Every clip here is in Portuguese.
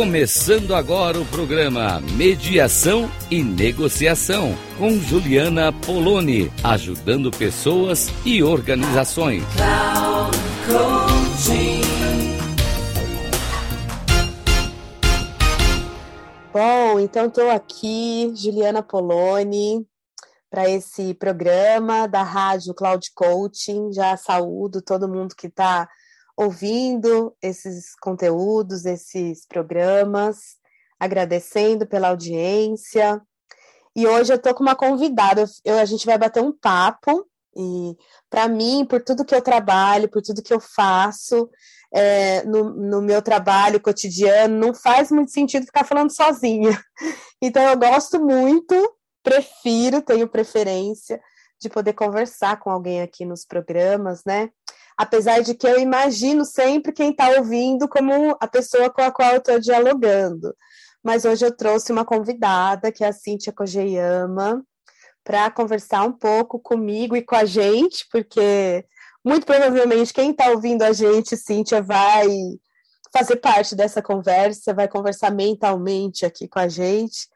Começando agora o programa Mediação e Negociação com Juliana Poloni, ajudando pessoas e organizações. Bom, então estou aqui, Juliana Poloni, para esse programa da Rádio Cloud Coaching. Já saúdo todo mundo que está ouvindo esses conteúdos, esses programas, agradecendo pela audiência. E hoje eu estou com uma convidada, eu, a gente vai bater um papo, e para mim, por tudo que eu trabalho, por tudo que eu faço, é, no, no, meu trabalho cotidiano, não faz muito sentido ficar falando sozinha. Então, eu gosto muito, prefiro, tenho preferência de poder conversar com alguém aqui nos programas, né? Apesar de que eu imagino sempre quem está ouvindo como a pessoa com a qual eu estou dialogando. Mas hoje eu trouxe uma convidada, que é a Cíntia Kogeyama, para conversar um pouco comigo e com a gente, porque muito provavelmente quem está ouvindo a gente, Cíntia, vai fazer parte dessa conversa, vai conversar mentalmente aqui com a gente.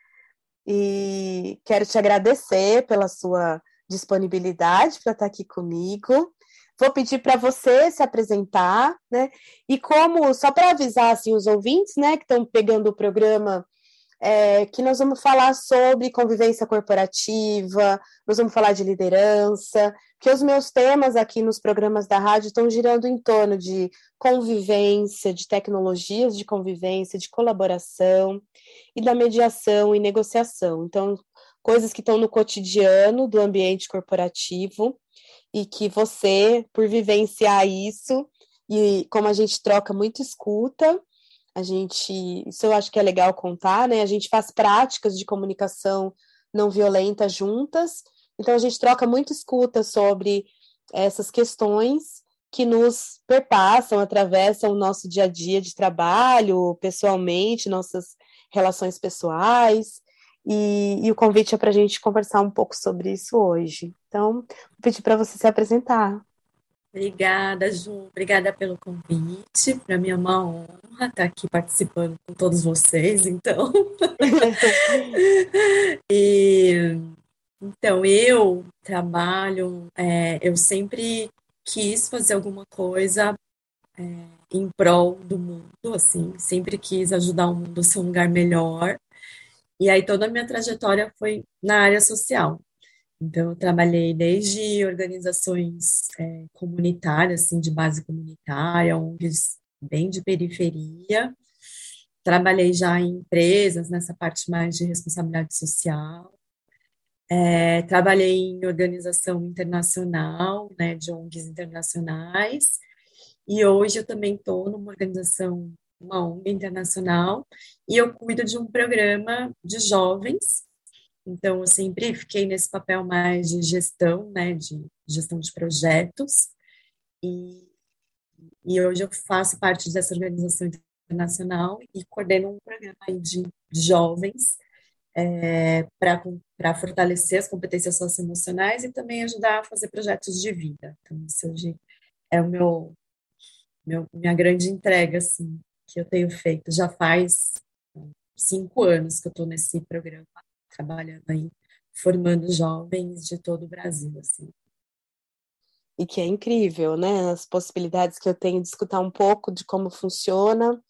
E quero te agradecer pela sua disponibilidade para estar aqui comigo. Vou pedir para você se apresentar, né? E como, só para avisar assim, os ouvintes, né, que estão pegando o programa, é, que nós vamos falar sobre convivência corporativa, nós vamos falar de liderança, que os meus temas aqui nos programas da rádio estão girando em torno de convivência, de tecnologias de convivência, de colaboração e da mediação e negociação. Então, coisas que estão no cotidiano do ambiente corporativo e que você, por vivenciar isso, e como a gente troca muito escuta, a gente, isso eu acho que é legal contar, né? A gente faz práticas de comunicação não violenta juntas, então a gente troca muito escuta sobre essas questões que nos perpassam, atravessam o nosso dia a dia de trabalho, pessoalmente, nossas relações pessoais. E, e o convite é para a gente conversar um pouco sobre isso hoje. Então, vou pedir para você se apresentar. Obrigada, Ju. Obrigada pelo convite. Para mim é uma honra estar aqui participando com todos vocês, então. e, então, eu trabalho, é, eu sempre quis fazer alguma coisa é, em prol do mundo, assim, sempre quis ajudar o mundo a ser um lugar melhor. E aí toda a minha trajetória foi na área social. Então, eu trabalhei desde organizações é, comunitárias, assim, de base comunitária, ONGs bem de periferia. Trabalhei já em empresas, nessa parte mais de responsabilidade social. É, trabalhei em organização internacional, né, de ONGs internacionais. E hoje eu também estou numa organização uma ONG internacional, e eu cuido de um programa de jovens. Então, eu sempre fiquei nesse papel mais de gestão, né, de gestão de projetos, e, e hoje eu faço parte dessa organização internacional e coordeno um programa de, de jovens é, para fortalecer as competências socioemocionais e também ajudar a fazer projetos de vida. Então, isso hoje é o meu, meu minha grande entrega, assim, que eu tenho feito. Já faz cinco anos que eu estou nesse programa, trabalhando aí, formando jovens de todo o Brasil, assim. E que é incrível, né? As possibilidades que eu tenho de escutar um pouco de como funciona,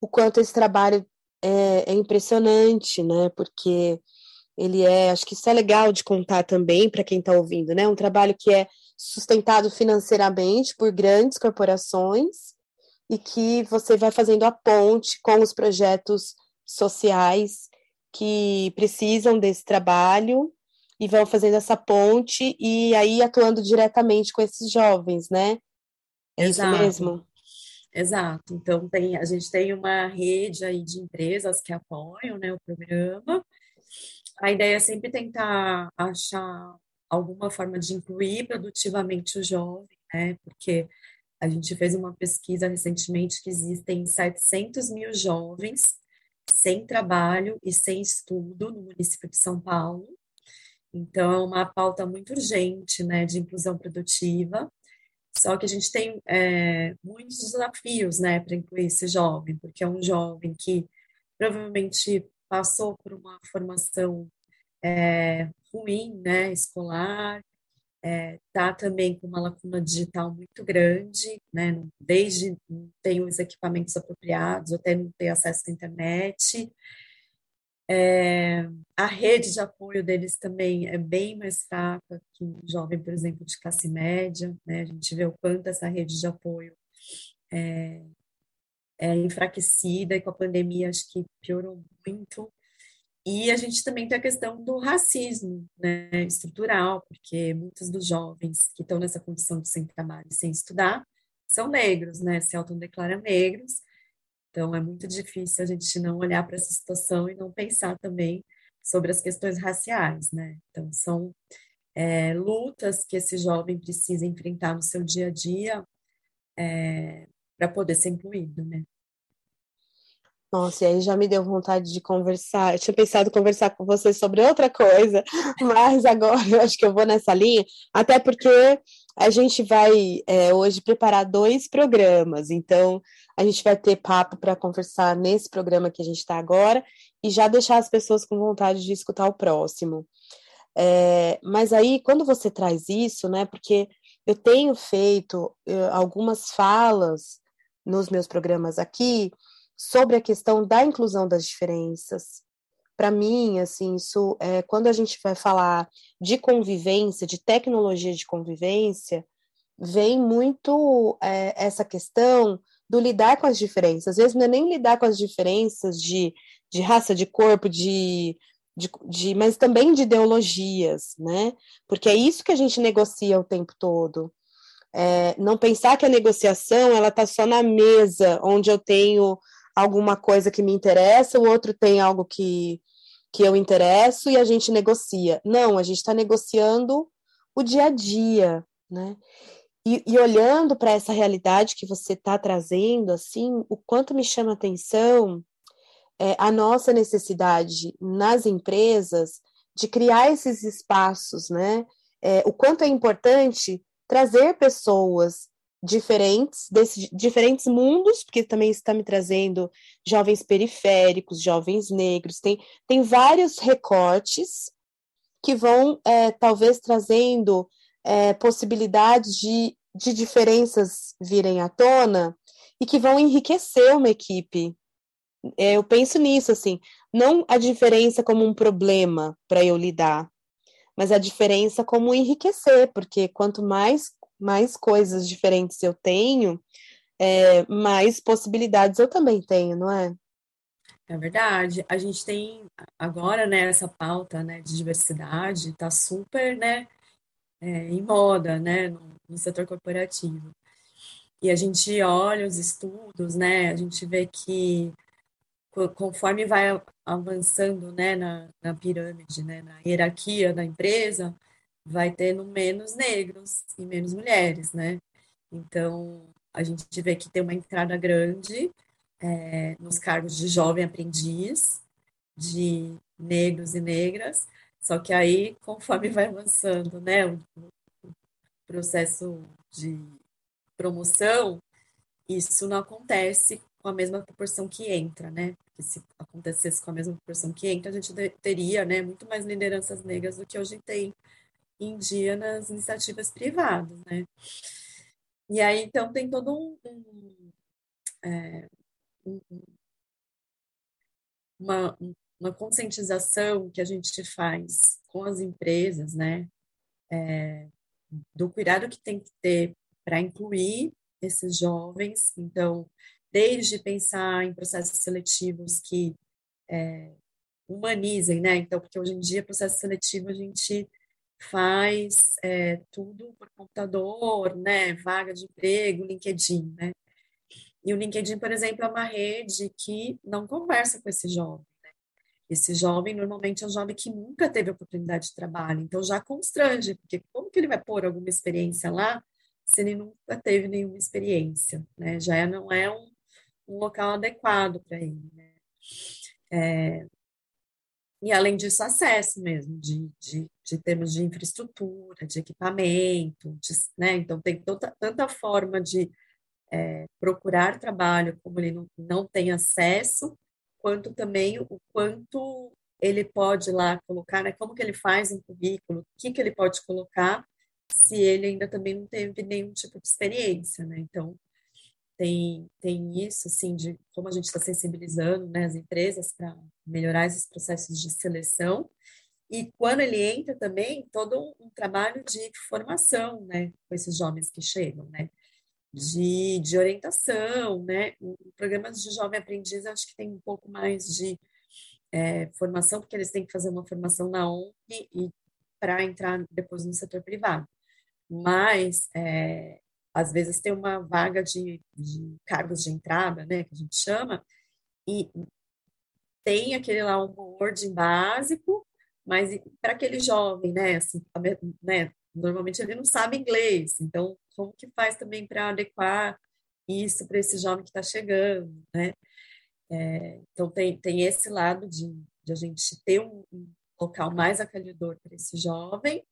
o quanto esse trabalho é, é impressionante, né? Porque ele é, acho que isso é legal de contar também para quem está ouvindo, né? Um trabalho que é sustentado financeiramente por grandes corporações e que você vai fazendo a ponte com os projetos sociais que precisam desse trabalho e vão fazendo essa ponte e aí atuando diretamente com esses jovens, né? É Exato. isso mesmo? Exato. Então tem, a gente tem uma rede aí de empresas que apoiam, né, o programa. A ideia é sempre tentar achar alguma forma de incluir produtivamente o jovem, né? Porque a gente fez uma pesquisa recentemente que existem 700 mil jovens sem trabalho e sem estudo no município de São Paulo. Então, é uma pauta muito urgente né, de inclusão produtiva. Só que a gente tem é, muitos desafios, né, para incluir esse jovem, porque é um jovem que provavelmente passou por uma formação é, ruim, né, escolar, está é, também com uma lacuna digital muito grande, né, desde não ter os equipamentos apropriados, até não ter acesso à internet, é, a rede de apoio deles também é bem mais fraca que um jovem, por exemplo, de classe média. Né? A gente vê o quanto essa rede de apoio é, é enfraquecida e com a pandemia acho que piorou muito. E a gente também tem a questão do racismo né, estrutural, porque muitos dos jovens que estão nessa condição de sem trabalho e sem estudar são negros, né, se autodeclaram negros, então, é muito difícil a gente não olhar para essa situação e não pensar também sobre as questões raciais, né? Então, são é, lutas que esse jovem precisa enfrentar no seu dia a dia é, para poder ser incluído, né? Nossa, e aí já me deu vontade de conversar. Eu tinha pensado conversar com você sobre outra coisa, mas agora eu acho que eu vou nessa linha, até porque a gente vai é, hoje preparar dois programas, então a gente vai ter papo para conversar nesse programa que a gente está agora e já deixar as pessoas com vontade de escutar o próximo. É, mas aí, quando você traz isso, né, porque eu tenho feito eu, algumas falas nos meus programas aqui sobre a questão da inclusão das diferenças. Para mim, assim, isso é quando a gente vai falar de convivência, de tecnologia de convivência, vem muito é, essa questão do lidar com as diferenças. Às vezes não é nem lidar com as diferenças de, de raça, de corpo, de, de, de, mas também de ideologias, né? Porque é isso que a gente negocia o tempo todo. É, não pensar que a negociação ela está só na mesa, onde eu tenho alguma coisa que me interessa, o outro tem algo que, que eu interesso e a gente negocia. Não, a gente está negociando o dia a dia, né? E, e olhando para essa realidade que você está trazendo, assim, o quanto me chama atenção é, a nossa necessidade nas empresas de criar esses espaços, né? É, o quanto é importante trazer pessoas diferentes, desses diferentes mundos, porque também está me trazendo jovens periféricos, jovens negros, tem, tem vários recortes que vão é, talvez trazendo é, possibilidades de, de diferenças virem à tona e que vão enriquecer uma equipe. É, eu penso nisso, assim, não a diferença como um problema para eu lidar, mas a diferença como enriquecer, porque quanto mais mais coisas diferentes eu tenho, é, mais possibilidades eu também tenho, não é? É verdade. A gente tem agora, né, essa pauta, né, de diversidade, está super, né, é, em moda, né, no, no, setor corporativo. E a gente olha os estudos, né, a gente vê que conforme vai avançando, né, na, na pirâmide, né, na hierarquia da empresa, vai tendo menos negros e menos mulheres, né? Então, a gente vê que tem uma entrada grande é, nos cargos de jovem aprendiz, de negros e negras, só que aí, conforme vai avançando, né, o, o processo de promoção, isso não acontece com a mesma proporção que entra, né? Porque se acontecesse com a mesma proporção que entra, a gente teria, né, muito mais lideranças negras do que hoje tem em dia nas iniciativas privadas, né? E aí, então, tem todo um, um, é, um uma, uma conscientização que a gente faz com as empresas, né? É, do cuidado que tem que ter para incluir esses jovens. Então, desde pensar em processos seletivos que é, humanizem, né? Então, porque hoje em dia, processo seletivo, a gente faz é, tudo por computador, né? Vaga de emprego, LinkedIn, né? E o LinkedIn, por exemplo, é uma rede que não conversa com esse jovem. Né? Esse jovem normalmente é um jovem que nunca teve oportunidade de trabalho, então já constrange, porque como que ele vai pôr alguma experiência lá se ele nunca teve nenhuma experiência, né? Já não é um, um local adequado para ele, né? É, e além disso, acesso mesmo, de, de de termos de infraestrutura, de equipamento, de, né? Então tem tanta, tanta forma de é, procurar trabalho como ele não, não tem acesso, quanto também o quanto ele pode lá colocar, né? Como que ele faz um currículo, o que que ele pode colocar se ele ainda também não teve nenhum tipo de experiência, né? Então tem tem isso assim de como a gente está sensibilizando né, as empresas para melhorar esses processos de seleção e quando ele entra também todo um, um trabalho de formação né com esses jovens que chegam né de, de orientação né. Programas de jovem aprendiz acho que tem um pouco mais de é, formação porque eles têm que fazer uma formação na ONG e para entrar depois no setor privado. Mas é, às vezes tem uma vaga de, de cargos de entrada, né, que a gente chama, e tem aquele lá um onboarding básico, mas para aquele jovem, né, assim, né, normalmente ele não sabe inglês, então como que faz também para adequar isso para esse jovem que está chegando, né? É, então tem, tem esse lado de, de a gente ter um, um local mais acolhedor para esse jovem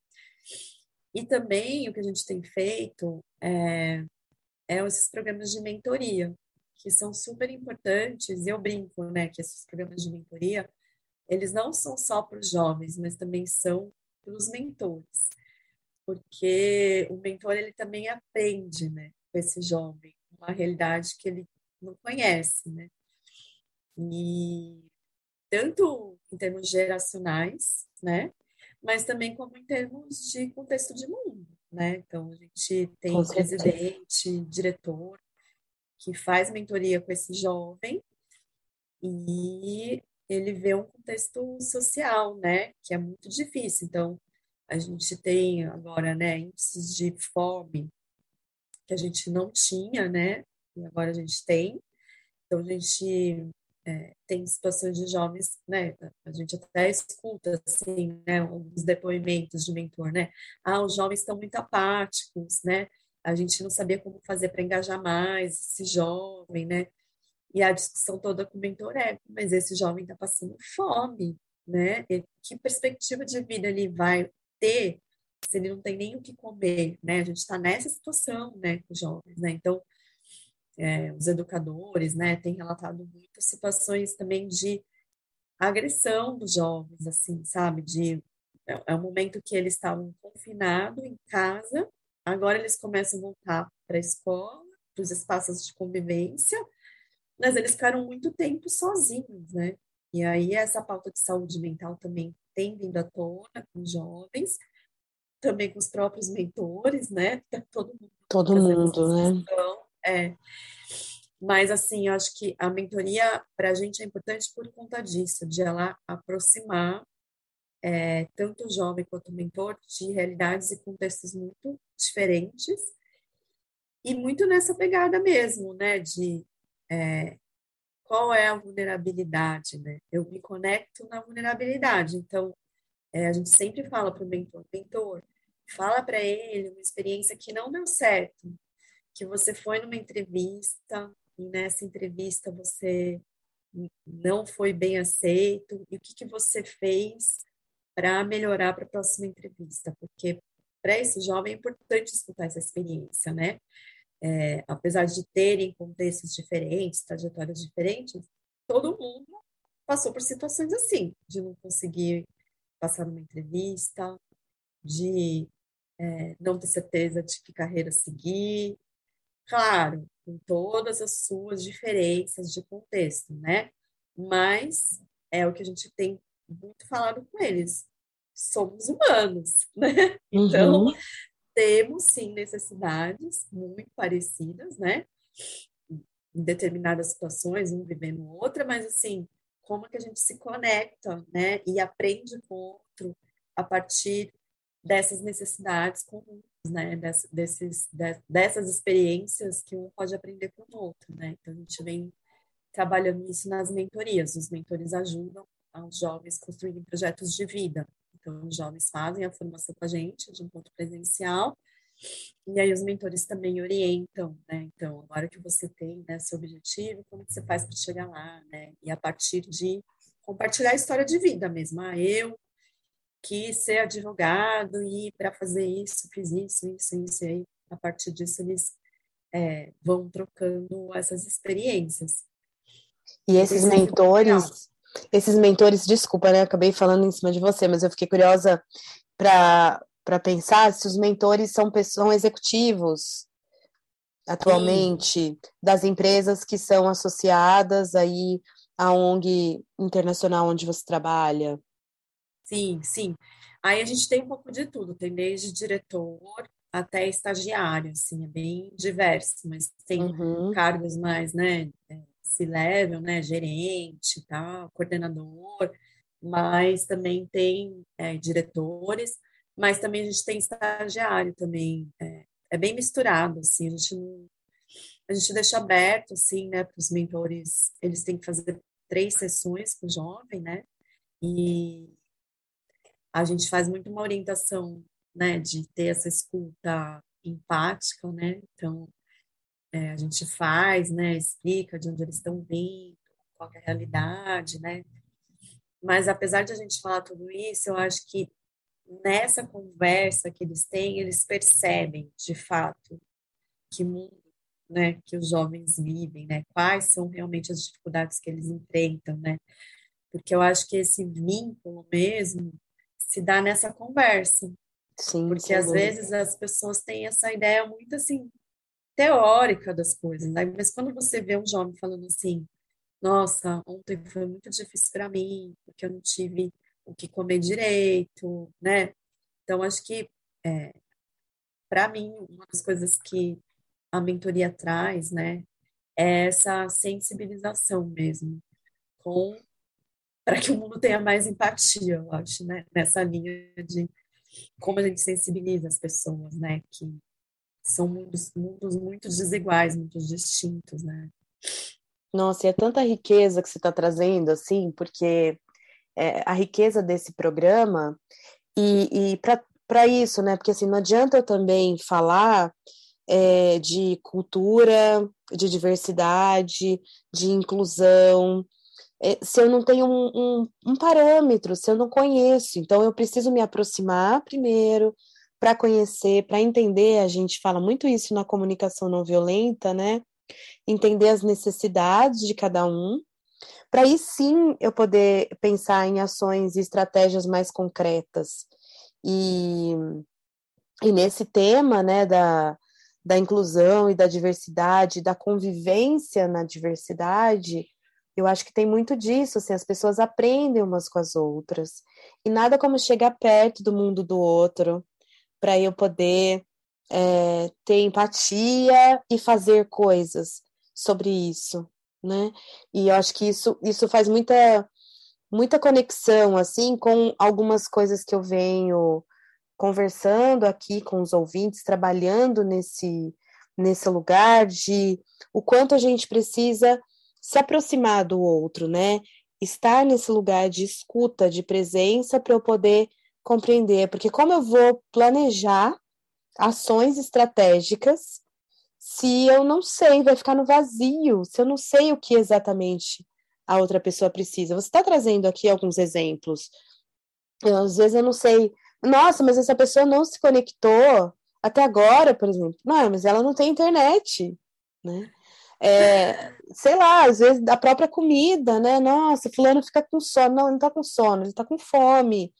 e também o que a gente tem feito é, é esses programas de mentoria, que são super importantes, e eu brinco, né, que esses programas de mentoria, eles não são só para os jovens, mas também são para os mentores, porque o mentor, ele também aprende, né, com esse jovem, uma realidade que ele não conhece, né, e tanto em termos geracionais, né, mas também como em termos de contexto de mundo, né? Então, a gente tem um presidente, diretor, que faz mentoria com esse jovem e ele vê um contexto social, né? Que é muito difícil. Então, a gente tem agora, né, índices de fome que a gente não tinha, né? E agora a gente tem. Então, a gente é, tem situações de jovens, né? A gente até escuta assim, né? Os depoimentos de mentor, né? Ah, os jovens estão muito apáticos, né? A gente não sabia como fazer para engajar mais esse jovem, né? E a discussão toda com o mentor é, mas esse jovem está passando fome, né? E que perspectiva de vida ele vai ter se ele não tem nem o que comer, né? A gente está nessa situação, né, com os jovens, né? Então, é, os educadores, né, têm relatado muitas situações também de agressão dos jovens, assim, sabe? De é, é um momento que eles estavam confinados em casa, agora eles começam a voltar para a escola, para os espaços de convivência, mas eles ficaram muito tempo sozinhos, né? E aí essa pauta de saúde mental também tem vindo à tona com jovens, também com os próprios mentores, né? Todo mundo. Todo mundo, né? É. Mas, assim, eu acho que a mentoria para a gente é importante por conta disso, de ela aproximar é, tanto o jovem quanto o mentor de realidades e contextos muito diferentes e muito nessa pegada mesmo, né, de é, qual é a vulnerabilidade, né? Eu me conecto na vulnerabilidade, então é, a gente sempre fala para o mentor, mentor, fala para ele uma experiência que não deu certo, que você foi numa entrevista e nessa entrevista você não foi bem aceito e o que, que você fez para melhorar para a próxima entrevista, porque para esse jovem é importante escutar essa experiência, né? É, apesar de terem contextos diferentes, trajetórias diferentes, todo mundo passou por situações assim, de não conseguir passar numa entrevista, de é, não ter certeza de que carreira seguir, Claro, com todas as suas diferenças de contexto, né? Mas é o que a gente tem muito falado com eles. Somos humanos, né? Então, uhum. Temos sim necessidades muito parecidas, né? Em determinadas situações, um vivendo outra, mas assim, como que a gente se conecta, né? E aprende com o outro a partir dessas necessidades comuns né, desses, dessas experiências que um pode aprender com o outro, né? Então a gente vem trabalhando isso nas mentorias. Os mentores ajudam os jovens construírem projetos de vida. Então os jovens fazem a formação com a gente de um ponto presencial e aí os mentores também orientam, né? Então agora que você tem né, seu objetivo, como que você faz para chegar lá, né? E a partir de compartilhar a história de vida mesmo. Ah, eu quis ser advogado e para fazer isso, fiz isso, isso, isso, e aí, a partir disso eles é, vão trocando essas experiências. E esses mentores, esses mentores, desculpa, né? Acabei falando em cima de você, mas eu fiquei curiosa para pensar se os mentores são, são executivos atualmente sim. das empresas que são associadas aí à ONG internacional onde você trabalha. Sim, sim. Aí a gente tem um pouco de tudo, tem desde diretor até estagiário, assim, é bem diverso, mas tem uhum. cargos mais, né, é, se level, né, gerente, tal, coordenador, mas também tem é, diretores, mas também a gente tem estagiário também, é, é bem misturado, assim, a gente não, a gente deixa aberto, assim, né, para os mentores, eles têm que fazer três sessões com o jovem, né, e a gente faz muito uma orientação, né, de ter essa escuta empática, né, então é, a gente faz, né, explica de onde eles estão vindo, qual é a realidade, né, mas apesar de a gente falar tudo isso, eu acho que nessa conversa que eles têm, eles percebem, de fato, que mundo né, que os jovens vivem, né? Quais são realmente as dificuldades que eles enfrentam, né? Porque eu acho que esse vínculo mesmo se dá nessa conversa. Sim, Porque às vezes as pessoas têm essa ideia muito assim teórica das coisas, né? Mas quando você vê um jovem falando assim, nossa, ontem foi muito difícil para mim, porque eu não tive o que comer direito, né? Então, acho que, é, para mim, uma das coisas que a mentoria traz, né, é essa sensibilização mesmo, com para que o mundo tenha mais empatia, eu acho, né, nessa linha de como a gente sensibiliza as pessoas, né, que são mundos, mundos muito desiguais, muito distintos, né. Nossa, e é tanta riqueza que você está trazendo, assim, porque é, a riqueza desse programa e, e para isso, né? Porque assim, não adianta eu também falar é, de cultura, de diversidade, de inclusão, é, se eu não tenho um, um, um, parâmetro, se eu não conheço. Então, eu preciso me aproximar primeiro para conhecer, para entender. A gente fala muito isso na comunicação não violenta, né? Entender as necessidades de cada um para aí sim eu poder pensar em ações e estratégias mais concretas. E, e nesse tema né, da, da inclusão e da diversidade, da convivência na diversidade, eu acho que tem muito disso, assim, as pessoas aprendem umas com as outras. E nada como chegar perto do mundo do outro para eu poder é, ter empatia e fazer coisas sobre isso né? E eu acho que isso, isso faz muita, muita conexão, assim, com algumas coisas que eu venho conversando aqui com os ouvintes, trabalhando nesse, nesse lugar de o quanto a gente precisa se aproximar do outro, né? Estar nesse lugar de escuta, de presença, para eu poder compreender, porque como eu vou planejar ações estratégicas se eu não sei, vai ficar no vazio, se eu não sei o que exatamente a outra pessoa precisa. Você está trazendo aqui alguns exemplos. Eu, às vezes eu não sei, nossa, mas essa pessoa não se conectou até agora, por exemplo. Não, mas ela não tem internet, né? É, sei lá, às vezes a própria comida, né? Nossa, fulano fica com sono. Não, ele não tá com sono, ele tá com fome,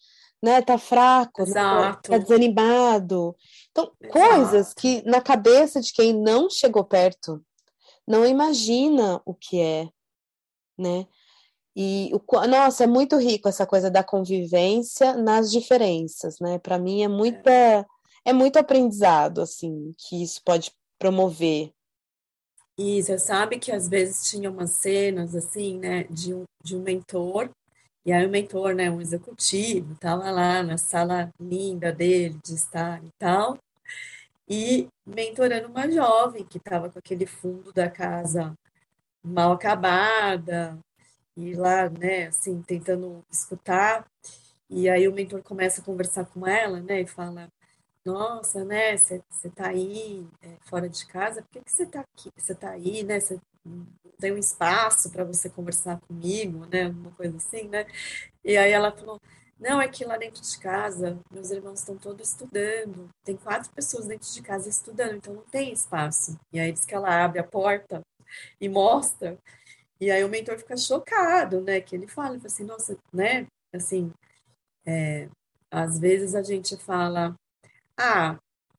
né? Tá fraco, né? tá desanimado. Então, Exato. coisas que na cabeça de quem não chegou perto não imagina o que é, né? E o, nossa, é muito rico essa coisa da convivência nas diferenças, né? Para mim é muita é. é muito aprendizado assim que isso pode promover. E você sabe que às vezes tinha umas cenas assim, né, de um, de um mentor e aí o mentor, né, um executivo, estava lá na sala linda dele de estar e tal, e mentorando uma jovem que estava com aquele fundo da casa mal acabada, e lá, né, assim, tentando escutar. E aí o mentor começa a conversar com ela, né, e fala: Nossa, né, você tá aí é, fora de casa, por que, você tá aqui? Você tá aí, né? Tem um espaço para você conversar comigo, né? Uma coisa assim, né? E aí ela falou, Não, é que lá dentro de casa, meus irmãos estão todos estudando. Tem quatro pessoas dentro de casa estudando, então não tem espaço. E aí diz que ela abre a porta e mostra. E aí o mentor fica chocado, né? Que ele fala, ele fala assim, nossa, né? Assim, é, às vezes a gente fala, ah,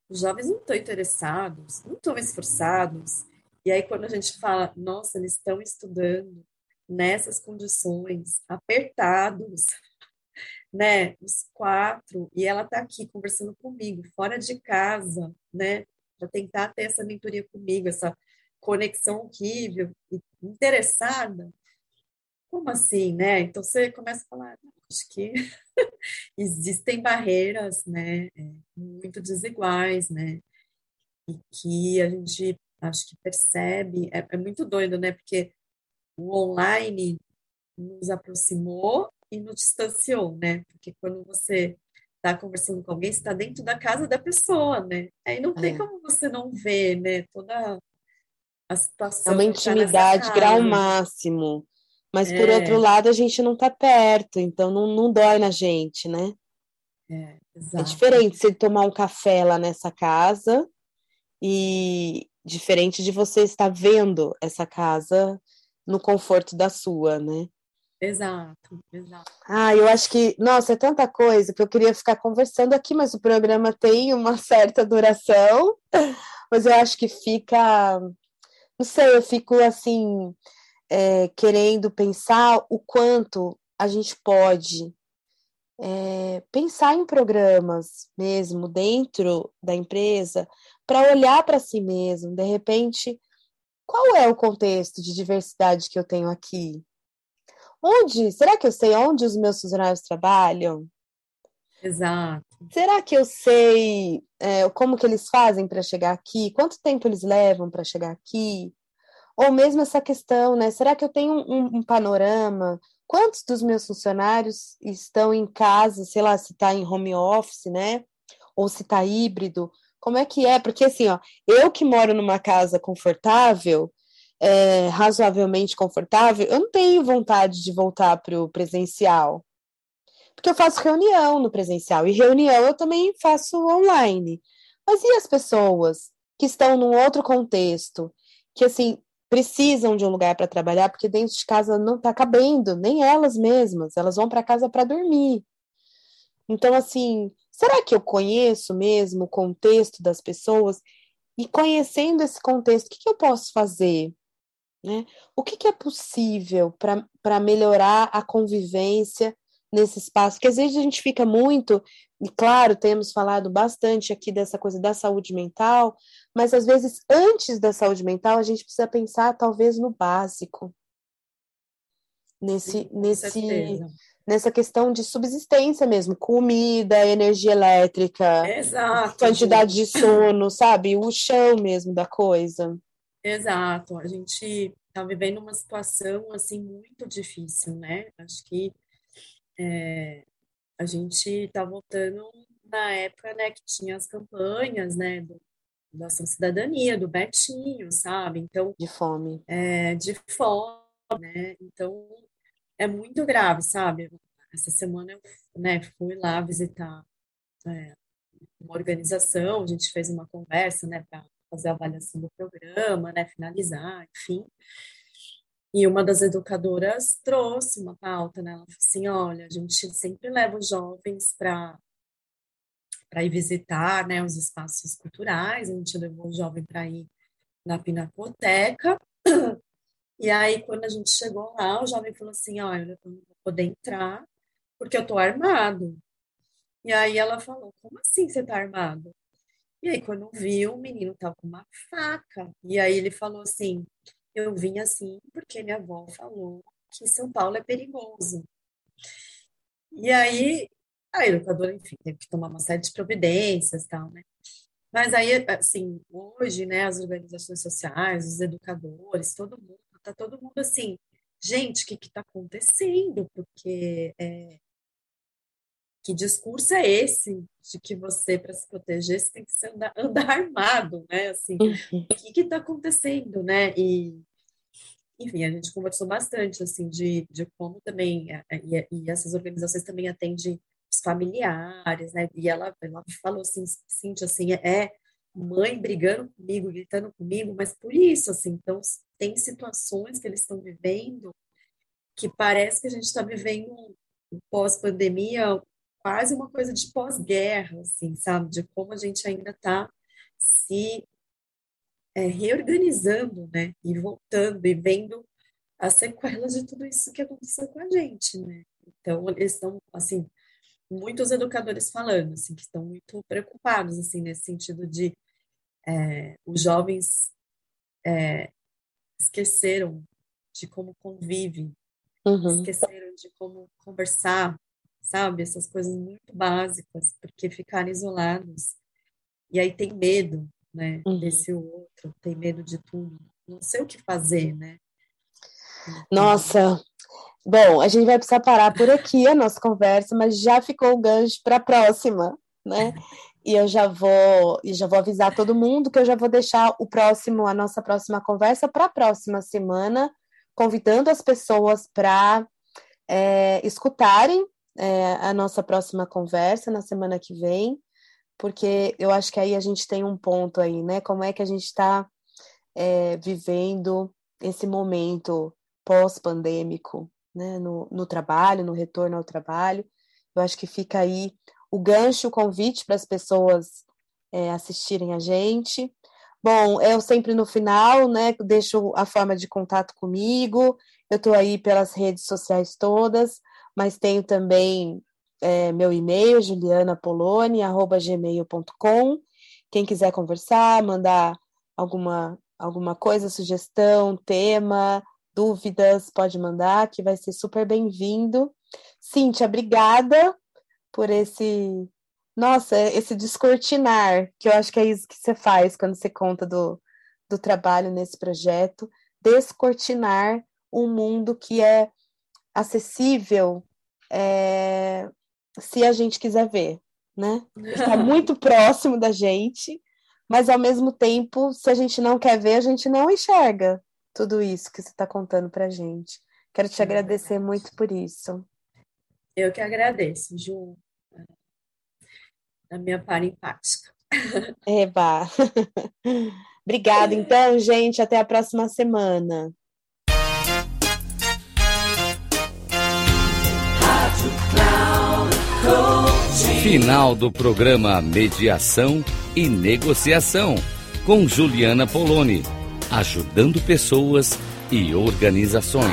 os jovens não estão interessados, não estão esforçados. E aí quando a gente fala, nossa, eles estão estudando nessas condições, apertados, né? Os quatro, e ela está aqui conversando comigo, fora de casa, né? Para tentar ter essa mentoria comigo, essa conexão horrível, interessada. Como assim, né? Então você começa a falar, acho que existem barreiras, né? É, muito desiguais, né? E que a gente acho que percebe, é, é muito doido, né? Porque o online nos aproximou e nos distanciou, né? Porque quando você está conversando com alguém, está dentro da casa da pessoa, né? Aí não tem é. como você não ver, né? Toda a situação. É uma tá intimidade tá grau máximo. Mas é. por outro lado, a gente não está perto, então não, não dói na gente, né? É, é diferente você tomar um café lá nessa casa e diferente de você estar vendo essa casa no conforto da sua, né? Exato, exato. Ah, eu acho que, nossa, é tanta coisa que eu queria ficar conversando aqui, mas o programa tem uma certa duração, mas eu acho que fica, não sei, eu fico assim, é, querendo pensar o quanto a gente pode é, pensar em programas mesmo dentro da empresa para olhar para si mesmo, de repente, qual é o contexto de diversidade que eu tenho aqui? Onde? Será que eu sei onde os meus funcionários trabalham? Exato. Será que eu sei é, como que eles fazem para chegar aqui? Quanto tempo eles levam para chegar aqui? Ou mesmo essa questão, né? Será que eu tenho um, um panorama? Quantos dos meus funcionários estão em casa, sei lá, se está em home office, né? Ou se está híbrido? Como é que é? Porque assim, ó, eu que moro numa casa confortável, é, razoavelmente confortável, eu não tenho vontade de voltar para o presencial. Porque eu faço reunião no presencial, e reunião eu também faço online. Mas e as pessoas que estão num outro contexto, que assim, precisam de um lugar para trabalhar, porque dentro de casa não está cabendo, nem elas mesmas, elas vão para casa para dormir. Então, assim, será que eu conheço mesmo o contexto das pessoas? E conhecendo esse contexto, o que, que eu posso fazer? Né? O que, que é possível para melhorar a convivência nesse espaço? Porque às vezes a gente fica muito, e claro, temos falado bastante aqui dessa coisa da saúde mental, mas às vezes antes da saúde mental a gente precisa pensar talvez no básico. Nesse, Sim, nesse, nessa questão de subsistência mesmo, comida, energia elétrica, Exato, quantidade gente. de sono, sabe? O chão mesmo da coisa. Exato, a gente está vivendo uma situação assim muito difícil, né? Acho que é, a gente está voltando na época, né, que tinha as campanhas, né, do, da Ação Cidadania, do Betinho, sabe? Então de fome, é, de fome, né? Então é muito grave, sabe? Essa semana eu, né, fui lá visitar é, uma organização, a gente fez uma conversa, né, para fazer a avaliação do programa, né, finalizar, enfim. E uma das educadoras trouxe uma pauta, né? Ela falou assim: olha, a gente sempre leva os jovens para ir visitar né, os espaços culturais, a gente levou o jovem para ir na Pinacoteca. E aí, quando a gente chegou lá, o jovem falou assim: olha, eu não vou poder entrar porque eu tô armado. E aí ela falou: como assim você tá armado? E aí, quando viu, o menino tava com uma faca. E aí ele falou assim: Eu vim assim porque minha avó falou que São Paulo é perigoso. E aí, a educadora, enfim, teve que tomar uma série de providências tal, né? Mas aí, assim, hoje, né, as organizações sociais, os educadores, todo mundo, tá todo mundo assim, gente, o que está acontecendo? Porque é, que discurso é esse de que você, para se proteger, você tem que andar, andar armado, né? Assim, uhum. o que está acontecendo, né? E, enfim, a gente conversou bastante, assim, de, de como também, e, e essas organizações também atendem familiares, né? E ela, ela falou assim, Cintia, assim, é mãe brigando comigo, gritando comigo, mas por isso, assim, então tem situações que eles estão vivendo que parece que a gente está vivendo pós-pandemia quase uma coisa de pós-guerra, assim, sabe? De como a gente ainda está se é, reorganizando, né? E voltando e vendo as sequelas de tudo isso que aconteceu com a gente, né? Então, eles estão, assim, muitos educadores falando, assim, que estão muito preocupados, assim, nesse sentido de é, os jovens é, esqueceram de como convive, uhum. esqueceram de como conversar, sabe? Essas coisas muito básicas, porque ficaram isolados. E aí tem medo, né? Uhum. Desse outro, tem medo de tudo. Não sei o que fazer, né? Nossa, bom, a gente vai precisar parar por aqui a nossa conversa, mas já ficou o gancho para a próxima, né? E eu já vou, e já vou avisar todo mundo que eu já vou deixar o próximo, a nossa próxima conversa para a próxima semana, convidando as pessoas para é, escutarem é, a nossa próxima conversa na semana que vem, porque eu acho que aí a gente tem um ponto aí, né? Como é que a gente está é, vivendo esse momento pós-pandêmico, né? No, no trabalho, no retorno ao trabalho. Eu acho que fica aí o gancho, o convite para as pessoas é, assistirem a gente. Bom, eu sempre no final, né, deixo a forma de contato comigo. Eu estou aí pelas redes sociais todas, mas tenho também é, meu e-mail, julianapoloni@gmail.com. Quem quiser conversar, mandar alguma, alguma coisa, sugestão, tema, dúvidas, pode mandar, que vai ser super bem-vindo. Cíntia, obrigada por esse, nossa, esse descortinar, que eu acho que é isso que você faz quando você conta do, do trabalho nesse projeto, descortinar um mundo que é acessível é, se a gente quiser ver, né? Está muito próximo da gente, mas ao mesmo tempo, se a gente não quer ver, a gente não enxerga tudo isso que você está contando para gente. Quero te agradecer muito por isso. Eu que agradeço, Ju da minha para empática. Eba! Obrigada, então, gente. Até a próxima semana. Final do programa Mediação e Negociação com Juliana Poloni, ajudando pessoas e organizações.